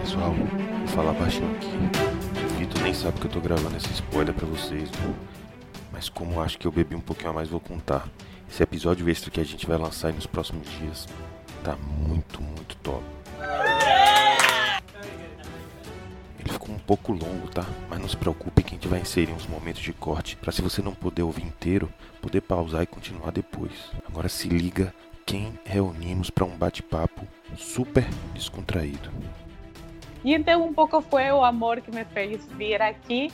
pessoal, vou falar baixinho aqui. O Vitor nem sabe que eu tô gravando esse spoiler pra vocês, né? Mas como acho que eu bebi um pouquinho a mais, vou contar. Esse episódio extra que a gente vai lançar nos próximos dias tá muito, muito top. Ele ficou um pouco longo, tá? Mas não se preocupe que a gente vai inserir uns momentos de corte para se você não puder ouvir inteiro, poder pausar e continuar depois. Agora se liga quem reunimos para um bate-papo super descontraído. E então um pouco foi o amor que me fez vir aqui.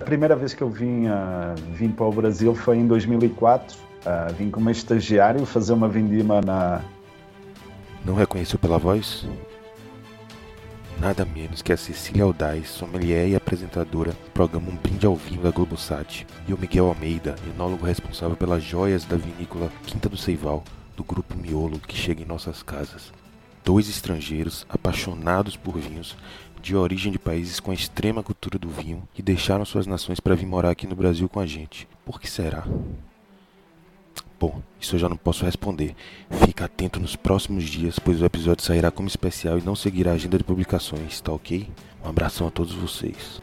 A primeira vez que eu vim, uh, vim para o Brasil foi em 2004. Uh, vim como estagiário fazer uma vindima na. Não reconheceu pela voz? Nada menos que a Cecília Aldaz, sommelier e apresentadora do programa Um Brinde ao Vinho da Globosat, e o Miguel Almeida, enólogo responsável pelas joias da vinícola Quinta do Seival, do grupo Miolo que chega em nossas casas. Dois estrangeiros apaixonados por vinhos, de origem de países com extrema cultura do vinho, e deixaram suas nações para vir morar aqui no Brasil com a gente. Por que será? Bom, isso eu já não posso responder. Fica atento nos próximos dias, pois o episódio sairá como especial e não seguirá a agenda de publicações, tá ok? Um abração a todos vocês.